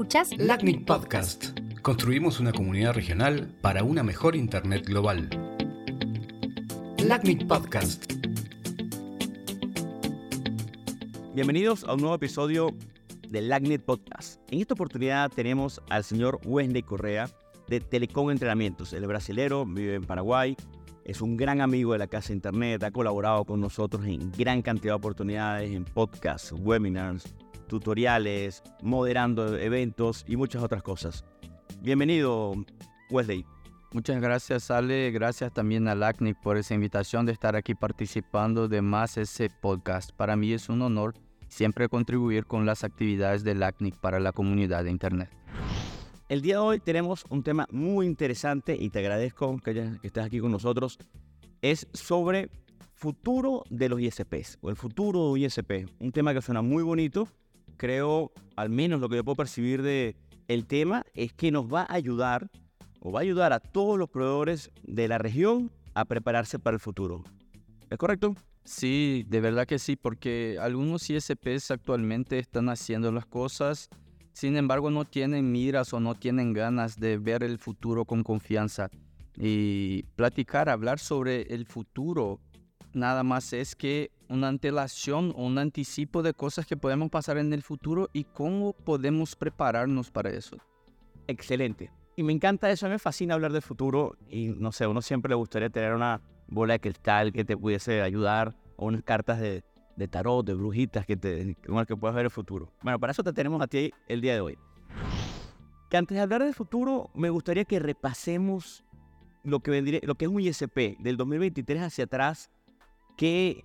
Escuchás LACNIC Podcast. Construimos una comunidad regional para una mejor Internet global. LACNIC Podcast. Bienvenidos a un nuevo episodio del LACNIC Podcast. En esta oportunidad tenemos al señor Wesley Correa de Telecom Entrenamientos. El brasilero vive en Paraguay, es un gran amigo de la casa Internet, ha colaborado con nosotros en gran cantidad de oportunidades, en podcasts, webinars, tutoriales, moderando eventos y muchas otras cosas. Bienvenido, Wesley. Muchas gracias, Ale. Gracias también a LACNIC por esa invitación de estar aquí participando de más ese podcast. Para mí es un honor siempre contribuir con las actividades de LACNIC para la comunidad de Internet. El día de hoy tenemos un tema muy interesante y te agradezco que, que estés aquí con nosotros. Es sobre futuro de los ISPs o el futuro de ISP. Un tema que suena muy bonito. Creo, al menos lo que yo puedo percibir de tema, es que nos va a ayudar o va a ayudar a todos los proveedores de la región a prepararse para el futuro. ¿Es correcto? Sí, de verdad que sí, porque algunos ISPs actualmente están haciendo las cosas sin embargo, no tienen miras o no tienen ganas de ver el futuro con confianza. Y platicar, hablar sobre el futuro, nada más es que una antelación o un anticipo de cosas que podemos pasar en el futuro y cómo podemos prepararnos para eso. Excelente. Y me encanta eso, me fascina hablar del futuro y no sé, uno siempre le gustaría tener una bola de cristal que te pudiese ayudar o unas cartas de, tarot, de brujitas que te, con las que puedas ver el futuro. Bueno, para eso te tenemos a ti el día de hoy. Que antes de hablar del futuro, me gustaría que repasemos lo que, vendría, lo que es un ISP del 2023 hacia atrás, qué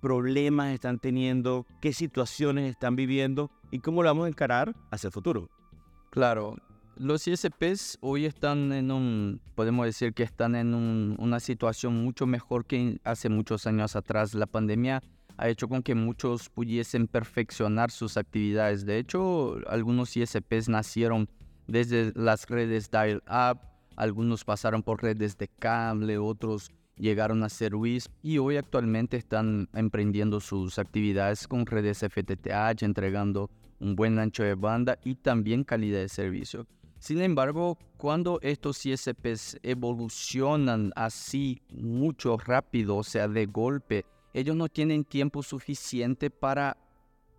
problemas están teniendo, qué situaciones están viviendo y cómo lo vamos a encarar hacia el futuro. Claro, los ISPs hoy están en un, podemos decir que están en un, una situación mucho mejor que hace muchos años atrás. La pandemia ha hecho con que muchos pudiesen perfeccionar sus actividades. De hecho, algunos ISPs nacieron desde las redes dial-up, algunos pasaron por redes de cable, otros llegaron a ser WISP y hoy actualmente están emprendiendo sus actividades con redes FTTH, entregando un buen ancho de banda y también calidad de servicio. Sin embargo, cuando estos ISPs evolucionan así mucho rápido, o sea, de golpe, ellos no tienen tiempo suficiente para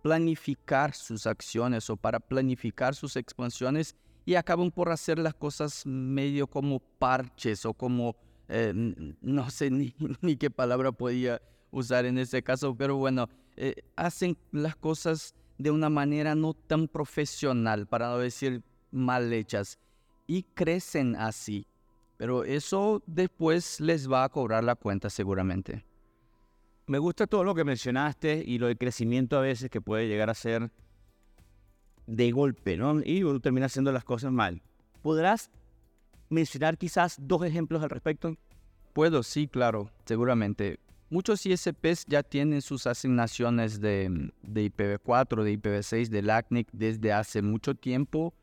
planificar sus acciones o para planificar sus expansiones y acaban por hacer las cosas medio como parches o como, eh, no sé ni, qué palabra podía usar en ese caso, pero bueno, eh, hacen las cosas de una manera no tan profesional, para no decir mal hechas, y crecen así. Pero eso después les va a cobrar la cuenta seguramente. Me gusta todo lo que mencionaste y lo del crecimiento a veces que puede llegar a ser de golpe, ¿no? Y termina haciendo las cosas mal. ¿Podrás mencionar quizás dos ejemplos al respecto? Puedo, sí, claro, seguramente. Muchos ISPs ya tienen sus asignaciones de, de IPv4, de IPv6, de LACNIC desde hace mucho tiempo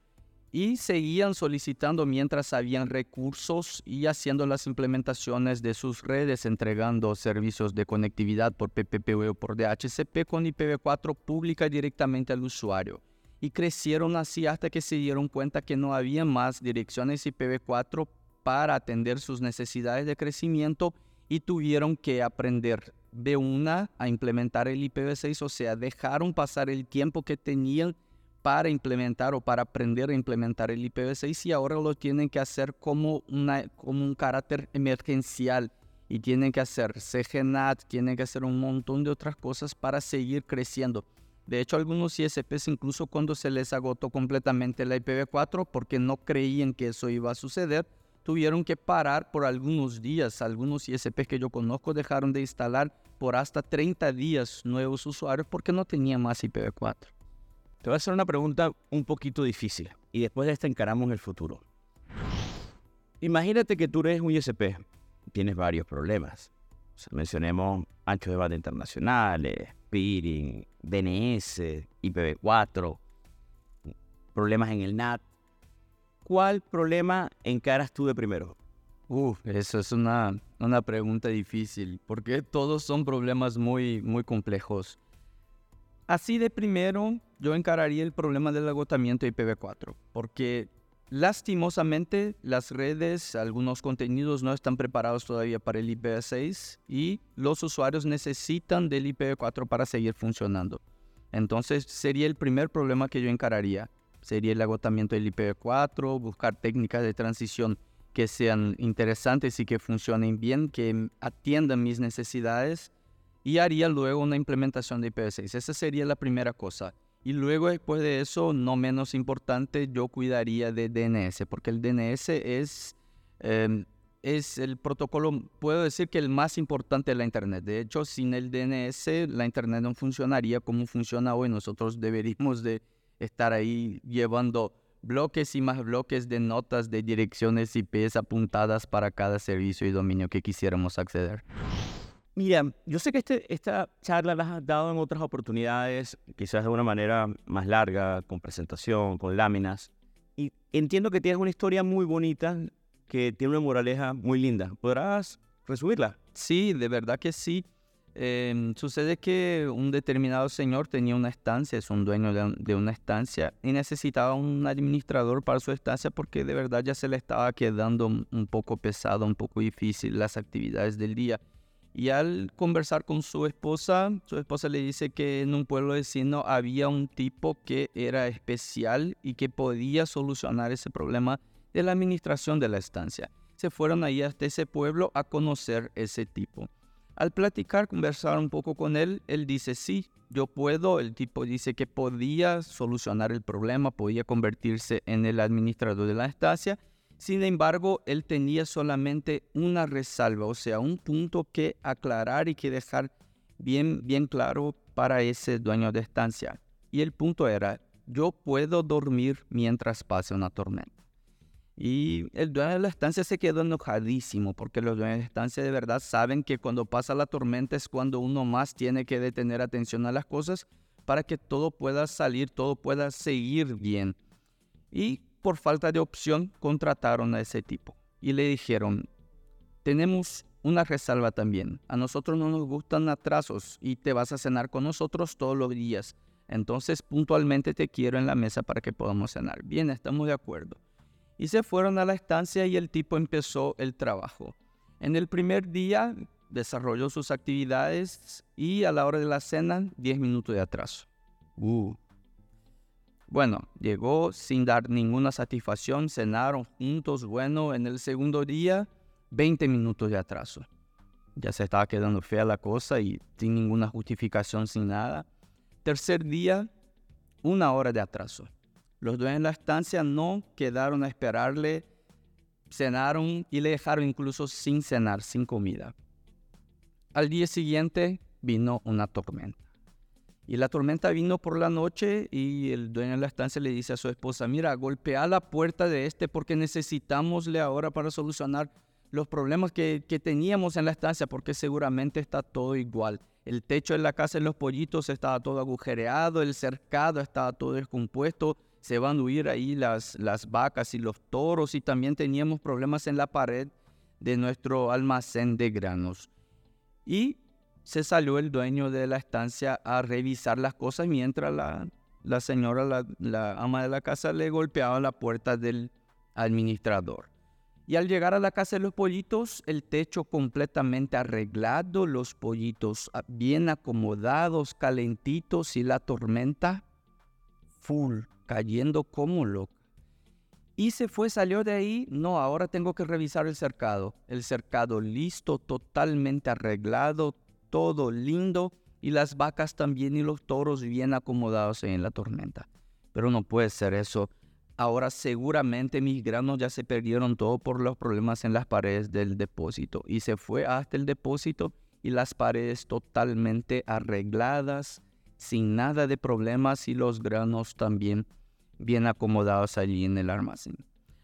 y seguían solicitando mientras habían recursos y haciendo las implementaciones de sus redes, entregando servicios de conectividad por PPPoE o por DHCP con IPv4 pública directamente al usuario. Y crecieron así hasta que se dieron cuenta que no había más direcciones IPv4 para atender sus necesidades de crecimiento y tuvieron que aprender de una a implementar el IPv6, o sea, dejaron pasar el tiempo que tenían para implementar o para aprender a implementar el IPv6 y ahora lo tienen que hacer como, una, como un carácter emergencial y tienen que hacer CGNAT, tienen que hacer un montón de otras cosas para seguir creciendo. De hecho, algunos ISPs incluso cuando se les agotó completamente la IPv4 porque no creían que eso iba a suceder, tuvieron que parar por algunos días. Algunos ISPs que yo conozco dejaron de instalar por hasta 30 días nuevos usuarios porque no tenían más IPv4. Te voy a hacer una pregunta un poquito difícil y después de esta encaramos el futuro. Imagínate que tú eres un ISP, tienes varios problemas. mencionemos anchos de banda internacionales, peering, DNS, IPv4, problemas en el NAT. ¿Cuál problema encaras tú de primero? Uf, eso es una, una pregunta difícil, porque todos son problemas muy, muy complejos Así de primero, yo encararía el problema del agotamiento IPv4, porque lastimosamente las redes, algunos contenidos no están preparados todavía para el IPv6 y los usuarios necesitan del IPv4 para seguir funcionando. Entonces sería el primer problema que yo encararía. Sería el agotamiento del IPv4, buscar técnicas de transición que sean interesantes y que funcionen bien, que atiendan mis necesidades y haría luego una implementación de IPv6. Esa sería la primera cosa. Y luego después de eso, no menos importante, yo cuidaría de DNS, porque el DNS es, em, es el protocolo, puedo decir que el más importante de la Internet. De hecho, sin el DNS, la Internet no funcionaría como funciona hoy. Nosotros deberíamos de estar ahí llevando bloques y más bloques de notas de direcciones IPs apuntadas para cada servicio y dominio que quisiéramos acceder. Mira, yo sé que este, esta charla la has dado en otras oportunidades, quizás de una manera más larga, con presentación, con láminas. Y entiendo que tienes una historia muy bonita, que tiene una moraleja muy linda. ¿Podrás resumirla? Sí, de verdad que sí. Em, sucede que un determinado señor tenía una estancia, es un dueño de, una estancia y necesitaba un administrador para su estancia porque de verdad ya se le estaba quedando un poco pesado, un poco difícil las actividades del día. Y al conversar con su esposa, su esposa le dice que en un pueblo vecino había un tipo que era especial y que podía solucionar ese problema de la administración de la estancia. Se fueron ahí hasta ese pueblo a conocer ese tipo. Al platicar, conversar un poco con él, él dice, sí, yo puedo. El tipo dice que podía solucionar el problema, podía convertirse en el administrador de la estancia sin embargo, él tenía solamente una resalva, o sea, un punto que aclarar y que dejar bien, bien claro para ese dueño de estancia. Y el punto era, yo puedo dormir mientras pase una tormenta. Y el dueño de la estancia se quedó enojadísimo porque los dueños de estancia de verdad saben que cuando pasa la tormenta es cuando uno más tiene que detener atención a las cosas para que todo pueda salir, todo pueda seguir bien. Y por falta de opción contrataron a ese tipo y le dijeron, tenemos una resalva también, a nosotros no nos gustan atrasos y te vas a cenar con nosotros todos los días, entonces puntualmente te quiero en la mesa para que podamos cenar. Bien, estamos de acuerdo. Y se fueron a la estancia y el tipo empezó el trabajo. En el primer día desarrolló sus actividades y a la hora de la cena 10 minutos de atraso. Uh, bueno, llegó sin dar ninguna satisfacción, cenaron juntos, bueno, en el segundo día, 20 minutos de atraso. Ya se estaba quedando fea la cosa y sin ninguna justificación, sin nada. Tercer día, una hora de atraso. Los dueños de la estancia no quedaron a esperarle, cenaron y le dejaron incluso sin cenar, sin comida. Al día siguiente vino una tormenta. Y la tormenta vino por la noche y el dueño de la estancia le dice a su esposa, mira, golpea la puerta de este porque necesitamosle ahora para solucionar los problemas que, que teníamos en la estancia porque seguramente está todo igual. El techo de la casa de los pollitos estaba todo agujereado, el cercado estaba todo descompuesto, se van a huir ahí las, las vacas y los toros y también teníamos problemas en la pared de nuestro almacén de granos. Y se salió el dueño de la estancia a revisar las cosas mientras la, la señora, la, ama de la casa, le golpeaba la puerta del administrador. Y al llegar a la casa de los pollitos, el techo completamente arreglado, los pollitos ah, bien acomodados, calentitos y la tormenta full, cayendo como loca. Y se fue, salió de ahí. No, ahora tengo que revisar el cercado. El cercado listo, totalmente arreglado, todo lindo y las vacas también y los toros bien acomodados en la tormenta. Pero no puede ser eso. Ahora seguramente mis granos ya se perdieron todo por los problemas en las paredes del depósito. Y se fue hasta el depósito y las paredes totalmente arregladas, sin nada de problemas y los granos también bien acomodados allí en el almacén.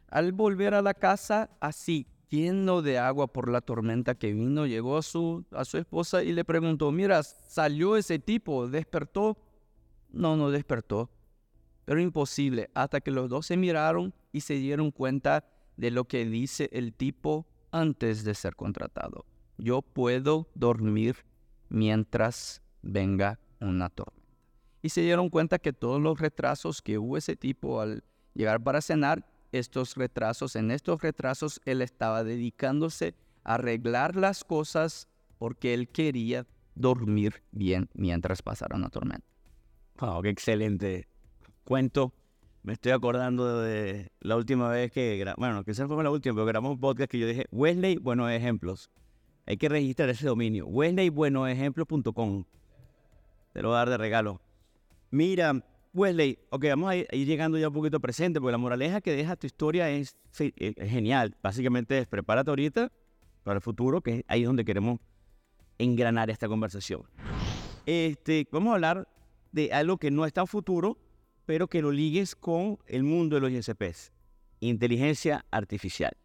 Al volver a la casa, así lleno de agua por la tormenta que vino, llegó a su, a su esposa y le preguntó, mira, ¿salió ese tipo? ¿Despertó? No, no despertó. Pero imposible, hasta que los dos se miraron y se dieron cuenta de lo que dice el tipo antes de ser contratado. Yo puedo dormir mientras venga una tormenta. y se dieron cuenta que todos los retrasos que hubo ese tipo al llegar para cenar, estos retrasos, en estos retrasos él estaba dedicándose a arreglar las cosas porque él quería dormir bien mientras pasara una tormenta. Wow, qué excelente cuento. Me estoy acordando de la última vez que, bueno, esa fue la última, pero grabamos un podcast que yo dije, Wesley, buenos ejemplos. Hay que registrar ese dominio, wesleybuenosejemplos.com. Te lo voy a dar de regalo. Mira, Wesley, ok, vamos a ir, llegando ya un poquito presente, porque la moraleja que deja tu historia es, es genial. Básicamente es prepárate ahorita para el futuro, que es ahí donde queremos engranar esta conversación. Este, vamos a hablar de algo que no está en futuro, pero que lo ligues con el mundo de los ISPs. Inteligencia artificial.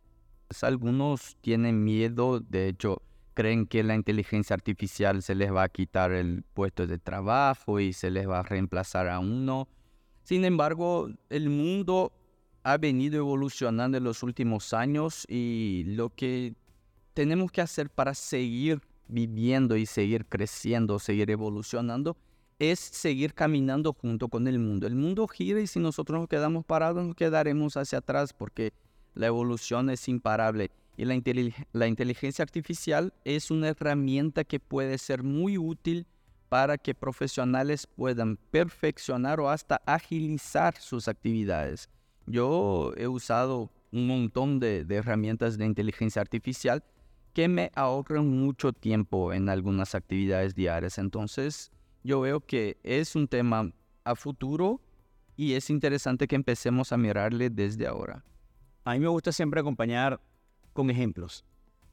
Pues, algunos tienen miedo, de hecho, creen que la inteligencia artificial se les va a quitar el puesto de trabajo y se les va a reemplazar a uno. Sin embargo, el mundo ha venido evolucionando en los últimos años y lo que tenemos que hacer para seguir viviendo y seguir creciendo, seguir evolucionando, es seguir caminando junto con el mundo. El mundo gira y si nosotros nos quedamos parados, nos quedaremos hacia atrás porque la evolución es imparable. Y la, inteligencia artificial es una herramienta que puede ser muy útil para que profesionales puedan perfeccionar o hasta agilizar sus actividades. Yo he usado un montón de herramientas de inteligencia artificial que me ahorran mucho tiempo en algunas actividades diarias. Entonces, yo veo que es un tema a futuro y es interesante que empecemos a mirarle desde ahora. A mí me gusta siempre acompañar con ejemplos.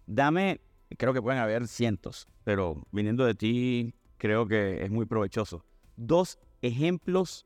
Dame, creo que pueden haber cientos, pero viniendo de ti, creo que es muy provechoso. Dos ejemplos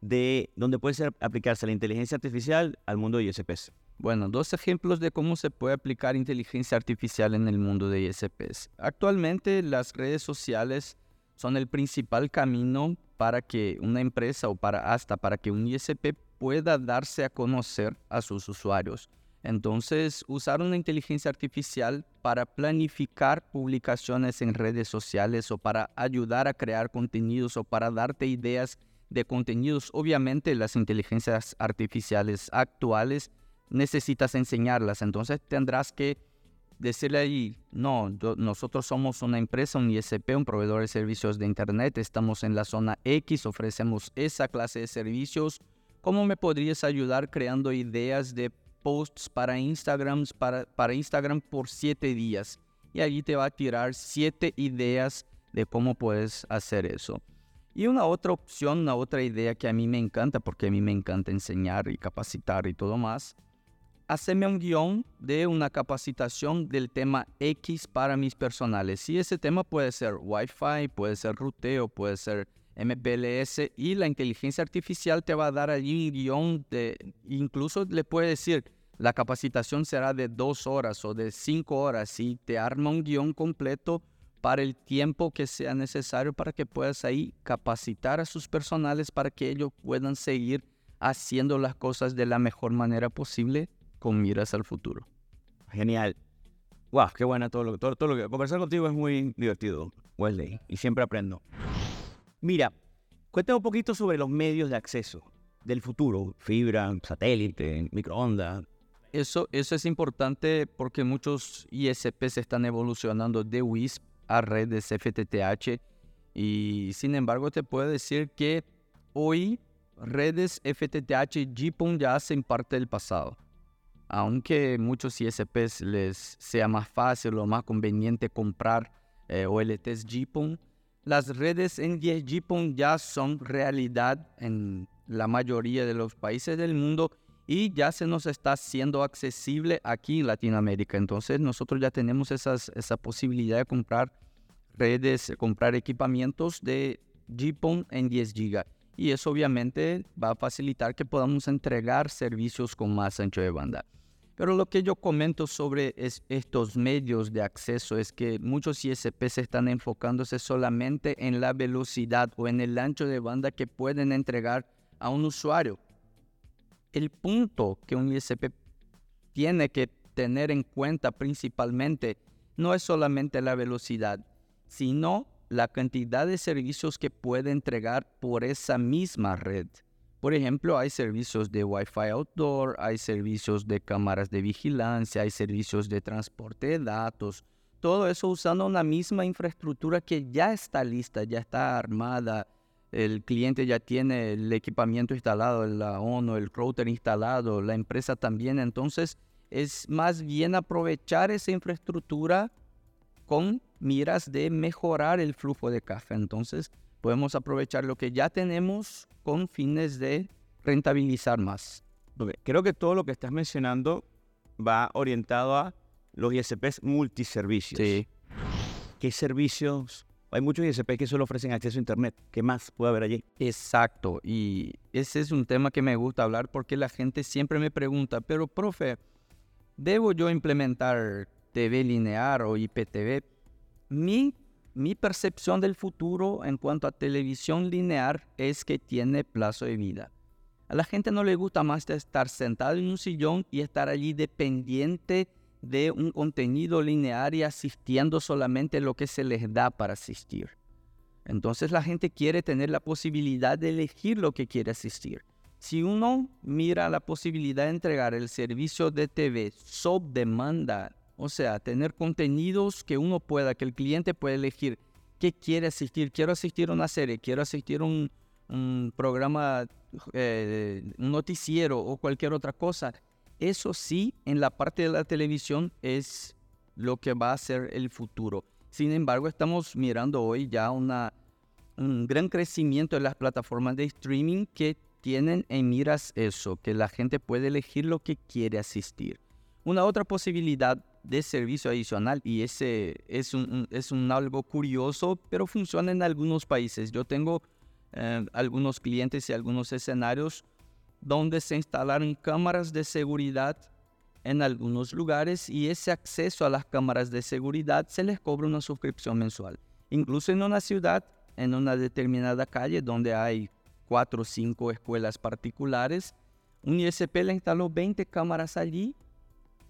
de donde puede ser aplicarse la inteligencia artificial al mundo de ISPs. Bueno, dos ejemplos de cómo se puede aplicar inteligencia artificial en el mundo de ISPs. Actualmente las redes sociales son el principal camino para que una empresa o para hasta para que un ISP pueda darse a conocer a sus usuarios. Entonces, usar una inteligencia artificial para planificar publicaciones en redes sociales o para ayudar a crear contenidos o para darte ideas de contenidos. Obviamente, las inteligencias artificiales actuales necesitas enseñarlas. Entonces tendrás que decirle ahí, no, nosotros somos una empresa, un ISP, un proveedor de servicios de Internet, estamos en la zona X, ofrecemos esa clase de servicios. ¿Cómo me podrías ayudar creando ideas de posts para Instagram, para, para Instagram por siete días? Y allí te va a tirar siete ideas de cómo puedes hacer eso. Y una otra opción, una otra idea que a mí me encanta, porque a mí me encanta enseñar y capacitar y todo más, hacerme un guion de una capacitación del tema X para mis personales. Y ese tema puede ser Wi-Fi, puede ser ruteo, puede ser MPLS y la inteligencia artificial te va a dar allí un guion de, incluso le puede decir, la capacitación será de dos horas o de cinco horas y te arma un guion completo para el tiempo que sea necesario para que puedas ahí capacitar a sus personales para que ellos puedan seguir haciendo las cosas de la mejor manera posible con miras al futuro. Genial. Wow, qué buena todo lo, todo, todo lo que... Conversar contigo es muy divertido, Wesley, y siempre aprendo. Mira, cuéntame un poquito sobre los medios de acceso del futuro, fibra, satélite, microondas. Eso, eso es importante porque muchos ISPs están evolucionando de WISP a redes FTTH y sin embargo te puedo decir que hoy redes FTTH GPON ya hacen parte del pasado aunque muchos ISPs les sea más fácil o más conveniente comprar eh, OLTs GPON, las redes en 10 GPON ya son realidad en la mayoría de los países del mundo y ya se nos está haciendo accesible aquí en Latinoamérica. Entonces nosotros ya tenemos esas, esa posibilidad de comprar redes, comprar equipamientos de GPON en 10 GB. Y eso obviamente va a facilitar que podamos entregar servicios con más ancho de banda. Pero lo que yo comento sobre estos medios de acceso es que muchos ISPs están enfocándose solamente en la velocidad o en el ancho de banda que pueden entregar a un usuario. El punto que un ISP tiene que tener en cuenta principalmente no es solamente la velocidad, sino la cantidad de servicios que puede entregar por esa misma red. Por ejemplo, hay servicios de Wi-Fi outdoor, hay servicios de cámaras de vigilancia, hay servicios de transporte de datos. Todo eso usando una misma infraestructura que ya está lista, ya está armada. El cliente ya tiene el equipamiento instalado, la ONU, el router instalado, la empresa también. Entonces, es más bien aprovechar esa infraestructura con miras de mejorar el flujo de café. Entonces, podemos aprovechar lo que ya tenemos con fines de rentabilizar más. Creo que todo lo que estás mencionando va orientado a los ISPs multiservicios. Sí. ¿Qué servicios? Hay muchos ISPs que solo ofrecen acceso a Internet. ¿Qué más puede haber allí? Exacto. Y ese es un tema que me gusta hablar porque la gente siempre me pregunta, pero profe, ¿debo yo implementar TV lineal o IPTV, mi, mi percepción del futuro en cuanto a televisión lineal es que tiene plazo de vida. A la gente no le gusta más estar sentado en un sillón y estar allí dependiente de un contenido lineal y asistiendo solamente lo que se les da para asistir. Entonces la gente quiere tener la posibilidad de elegir lo que quiere asistir. Si uno mira la posibilidad de entregar el servicio de TV sob demanda o sea, tener contenidos que uno pueda, que el cliente pueda elegir qué quiere asistir. Quiero asistir a una serie, quiero asistir a un, programa, eh, un noticiero o cualquier otra cosa. Eso sí, en la parte de la televisión es lo que va a ser el futuro. Sin embargo, estamos mirando hoy ya un gran crecimiento de las plataformas de streaming que tienen en miras eso, que la gente puede elegir lo que quiere asistir. Una otra posibilidad de servicio adicional y ese es un, es un algo curioso, pero funciona en algunos países. Yo tengo eh, algunos clientes y algunos escenarios donde se instalaron cámaras de seguridad en algunos lugares y ese acceso a las cámaras de seguridad se les cobra una suscripción mensual. Incluso en una ciudad, en una determinada calle donde hay cuatro o cinco escuelas particulares, un ISP le instaló 20 cámaras allí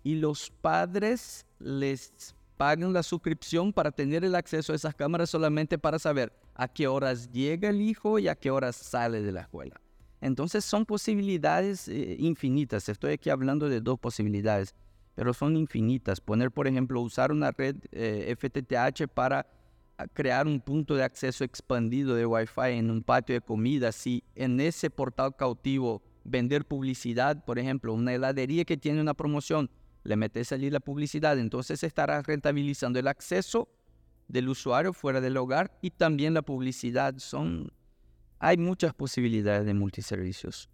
y los padres les pagan la suscripción para tener el acceso a esas cámaras solamente para saber a qué horas llega el hijo y a qué horas sale de la escuela. Entonces son posibilidades eh, infinitas. Estoy aquí hablando de dos posibilidades, pero son infinitas. Poner, por ejemplo, usar una red eh, FTTH para ah, crear un punto de acceso expandido de Wi-Fi en un patio de comida. Si en ese portal cautivo vender publicidad, por ejemplo, una heladería que tiene una promoción, le metes allí la publicidad, entonces estarás rentabilizando el acceso del usuario fuera del hogar y también la publicidad. Son, hay muchas posibilidades de multiservicios.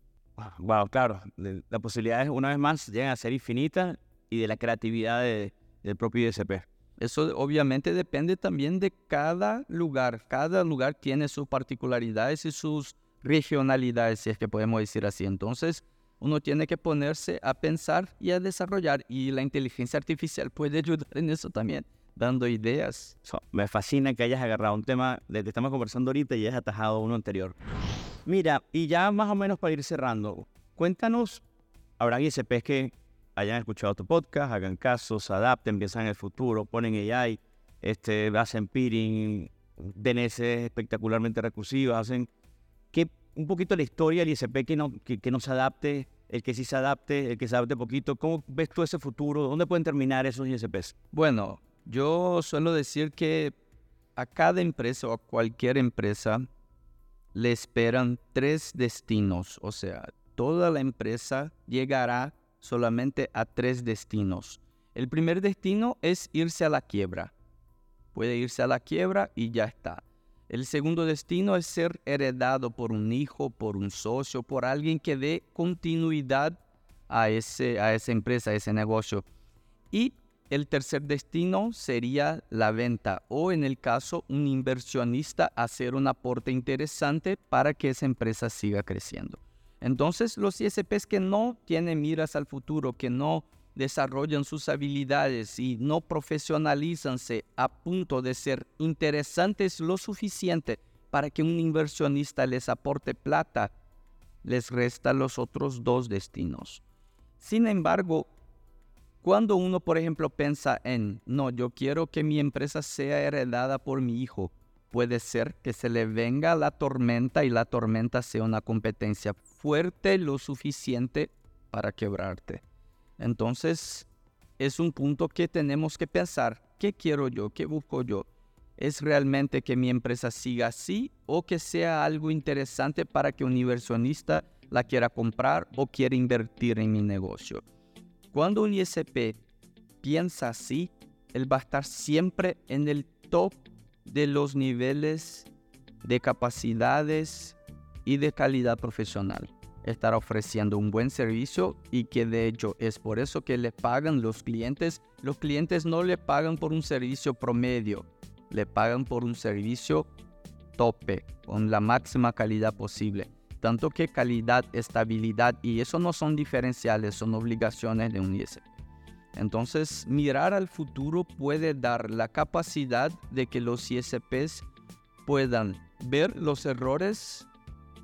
Wow, claro. Las posibilidades, una vez más, llegan a ser infinitas y de la creatividad del propio ISP. Eso obviamente depende también de cada lugar. Cada lugar tiene sus particularidades y sus regionalidades, si es que podemos decir así. Entonces, uno tiene que ponerse a pensar y a desarrollar y la inteligencia artificial puede ayudar en eso también, dando ideas. me fascina que hayas agarrado un tema de que estamos conversando ahorita y hayas atajado uno anterior. Mira, y ya más o menos para ir cerrando, cuéntanos, habrá ISPs que hayan escuchado tu podcast, hagan caso, se adapten, piensan en el futuro, ponen AI, este, hacen peering, DNS espectacularmente recursivas, hacen... ¿Qué un poquito la historia del ISP que no, que, no se adapte, el que sí se adapte, el que se adapte poquito. ¿Cómo ves tú ese futuro? ¿Dónde pueden terminar esos ISPs? Bueno, yo suelo decir que a cada empresa o a cualquier empresa le esperan tres destinos. O sea, toda la empresa llegará solamente a tres destinos. El primer destino es irse a la quiebra. Puede irse a la quiebra y ya está. El segundo destino es ser heredado por un hijo, por un socio, por alguien que dé continuidad a, ese, a esa empresa, a ese negocio. Y el tercer destino sería la venta o en el caso un inversionista hacer un aporte interesante para que esa empresa siga creciendo. Entonces los ISPs que no tienen miras al futuro, que no desarrollan sus habilidades y no profesionalizanse a punto de ser interesantes lo suficiente para que un inversionista les aporte plata, les resta los otros dos destinos. Sin embargo, cuando uno, por ejemplo, piensa en, no, yo quiero que mi empresa sea heredada por mi hijo, puede ser que se le venga la tormenta y la tormenta sea una competencia fuerte lo suficiente para quebrarte. Entonces, es un punto que tenemos que pensar, ¿qué quiero yo? ¿Qué busco yo? ¿Es realmente que mi empresa siga así o que sea algo interesante para que un inversionista la quiera comprar o quiera invertir en mi negocio? Cuando un ISP piensa así, él va a estar siempre en el top de los niveles de capacidades y de calidad profesional. Estar ofreciendo un buen servicio y que de hecho es por eso que le pagan los clientes. Los clientes no le pagan por un servicio promedio, le pagan por un servicio tope, con la máxima calidad posible. Tanto que calidad, estabilidad, y eso no son diferenciales, son obligaciones de un ISP. Entonces, mirar al futuro puede dar la capacidad de que los ISPs puedan ver los errores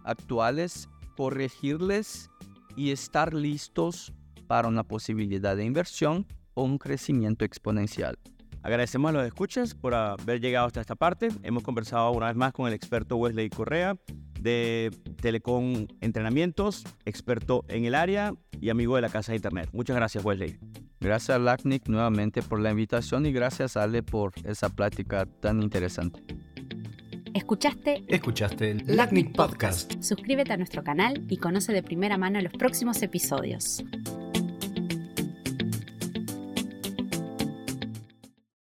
actuales, corregirles y estar listos para una posibilidad de inversión o un crecimiento exponencial. Agradecemos a los escuchas por haber llegado hasta esta parte. Hemos conversado una vez más con el experto Wesley Correa de Telecom Entrenamientos, experto en el área y amigo de la casa de Internet. Muchas gracias, Wesley. Gracias, LACNIC, nuevamente por la invitación y gracias, Ale, por esa plática tan interesante. ¿Escuchaste? Escuchaste el LACNIC Podcast. Suscríbete a nuestro canal y conoce de primera mano los próximos episodios.